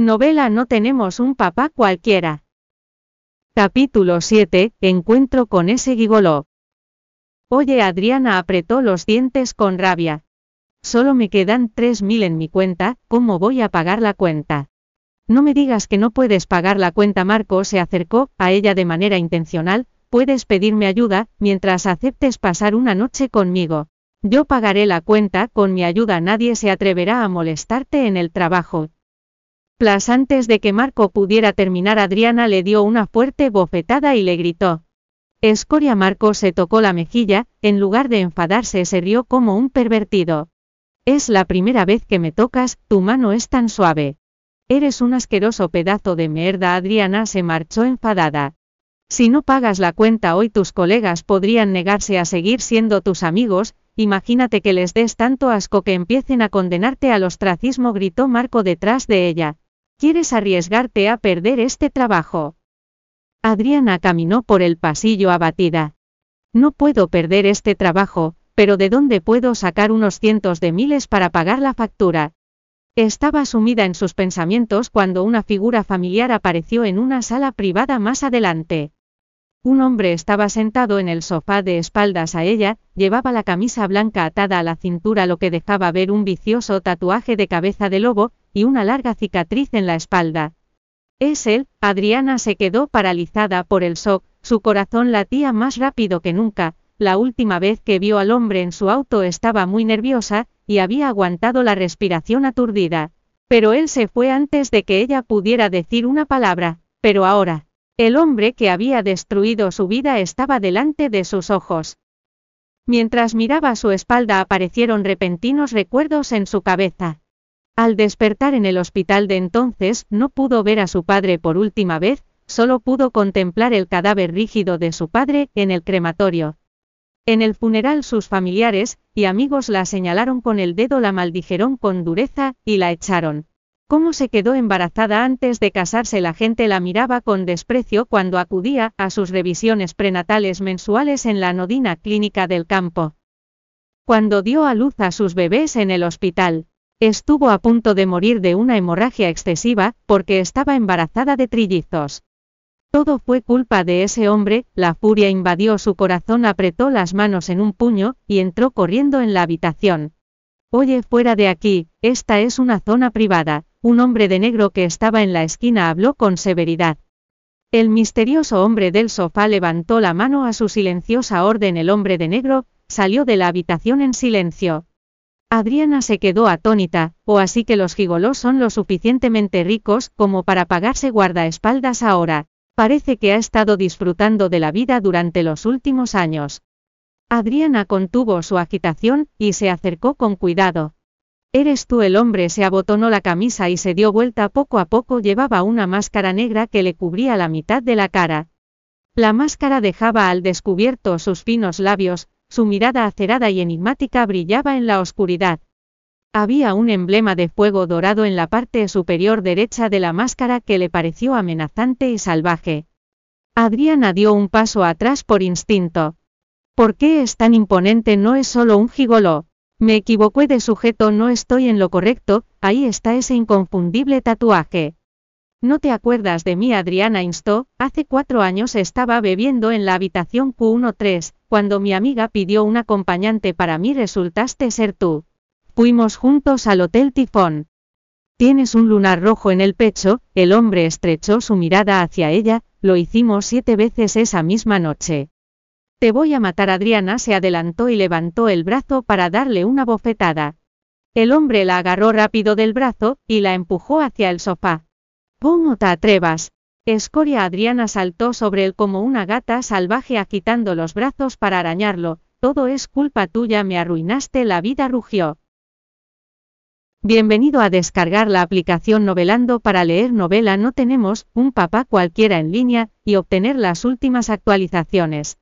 Novela No tenemos un papá cualquiera. Capítulo 7. Encuentro con ese gigoló. Oye, Adriana apretó los dientes con rabia. Solo me quedan tres mil en mi cuenta, ¿cómo voy a pagar la cuenta? No me digas que no puedes pagar la cuenta. Marco se acercó a ella de manera intencional, puedes pedirme ayuda, mientras aceptes pasar una noche conmigo. Yo pagaré la cuenta, con mi ayuda nadie se atreverá a molestarte en el trabajo, Plas antes de que Marco pudiera terminar Adriana le dio una fuerte bofetada y le gritó. Escoria Marco se tocó la mejilla, en lugar de enfadarse se rió como un pervertido. Es la primera vez que me tocas, tu mano es tan suave. Eres un asqueroso pedazo de mierda. Adriana se marchó enfadada. Si no pagas la cuenta hoy tus colegas podrían negarse a seguir siendo tus amigos, imagínate que les des tanto asco que empiecen a condenarte al ostracismo gritó Marco detrás de ella. ¿Quieres arriesgarte a perder este trabajo? Adriana caminó por el pasillo abatida. No puedo perder este trabajo, pero ¿de dónde puedo sacar unos cientos de miles para pagar la factura? Estaba sumida en sus pensamientos cuando una figura familiar apareció en una sala privada más adelante. Un hombre estaba sentado en el sofá de espaldas a ella, llevaba la camisa blanca atada a la cintura lo que dejaba ver un vicioso tatuaje de cabeza de lobo, y una larga cicatriz en la espalda. Es él, Adriana se quedó paralizada por el shock, su corazón latía más rápido que nunca, la última vez que vio al hombre en su auto estaba muy nerviosa, y había aguantado la respiración aturdida. Pero él se fue antes de que ella pudiera decir una palabra, pero ahora, el hombre que había destruido su vida estaba delante de sus ojos. Mientras miraba su espalda aparecieron repentinos recuerdos en su cabeza. Al despertar en el hospital de entonces, no pudo ver a su padre por última vez, solo pudo contemplar el cadáver rígido de su padre en el crematorio. En el funeral sus familiares y amigos la señalaron con el dedo, la maldijeron con dureza, y la echaron. Cómo se quedó embarazada antes de casarse la gente la miraba con desprecio cuando acudía a sus revisiones prenatales mensuales en la anodina clínica del campo. Cuando dio a luz a sus bebés en el hospital, estuvo a punto de morir de una hemorragia excesiva, porque estaba embarazada de trillizos. Todo fue culpa de ese hombre, la furia invadió su corazón, apretó las manos en un puño, y entró corriendo en la habitación. Oye, fuera de aquí, esta es una zona privada, un hombre de negro que estaba en la esquina habló con severidad. El misterioso hombre del sofá levantó la mano a su silenciosa orden. El hombre de negro salió de la habitación en silencio. Adriana se quedó atónita, o así que los gigolos son lo suficientemente ricos como para pagarse guardaespaldas ahora. Parece que ha estado disfrutando de la vida durante los últimos años. Adriana contuvo su agitación y se acercó con cuidado. Eres tú el hombre se abotonó la camisa y se dio vuelta poco a poco llevaba una máscara negra que le cubría la mitad de la cara. La máscara dejaba al descubierto sus finos labios, su mirada acerada y enigmática brillaba en la oscuridad. Había un emblema de fuego dorado en la parte superior derecha de la máscara que le pareció amenazante y salvaje. Adriana dio un paso atrás por instinto. ¿Por qué es tan imponente? No es solo un gigoló. Me equivoqué de sujeto, no estoy en lo correcto, ahí está ese inconfundible tatuaje. ¿No te acuerdas de mí? Adriana instó, hace cuatro años estaba bebiendo en la habitación Q13, cuando mi amiga pidió un acompañante para mí resultaste ser tú. Fuimos juntos al Hotel Tifón. Tienes un lunar rojo en el pecho, el hombre estrechó su mirada hacia ella, lo hicimos siete veces esa misma noche. Te voy a matar. Adriana se adelantó y levantó el brazo para darle una bofetada. El hombre la agarró rápido del brazo, y la empujó hacia el sofá. ¿Cómo te atrevas? Escoria Adriana saltó sobre él como una gata salvaje agitando los brazos para arañarlo. Todo es culpa tuya, me arruinaste la vida, rugió. Bienvenido a descargar la aplicación Novelando para leer novela. No tenemos un papá cualquiera en línea y obtener las últimas actualizaciones.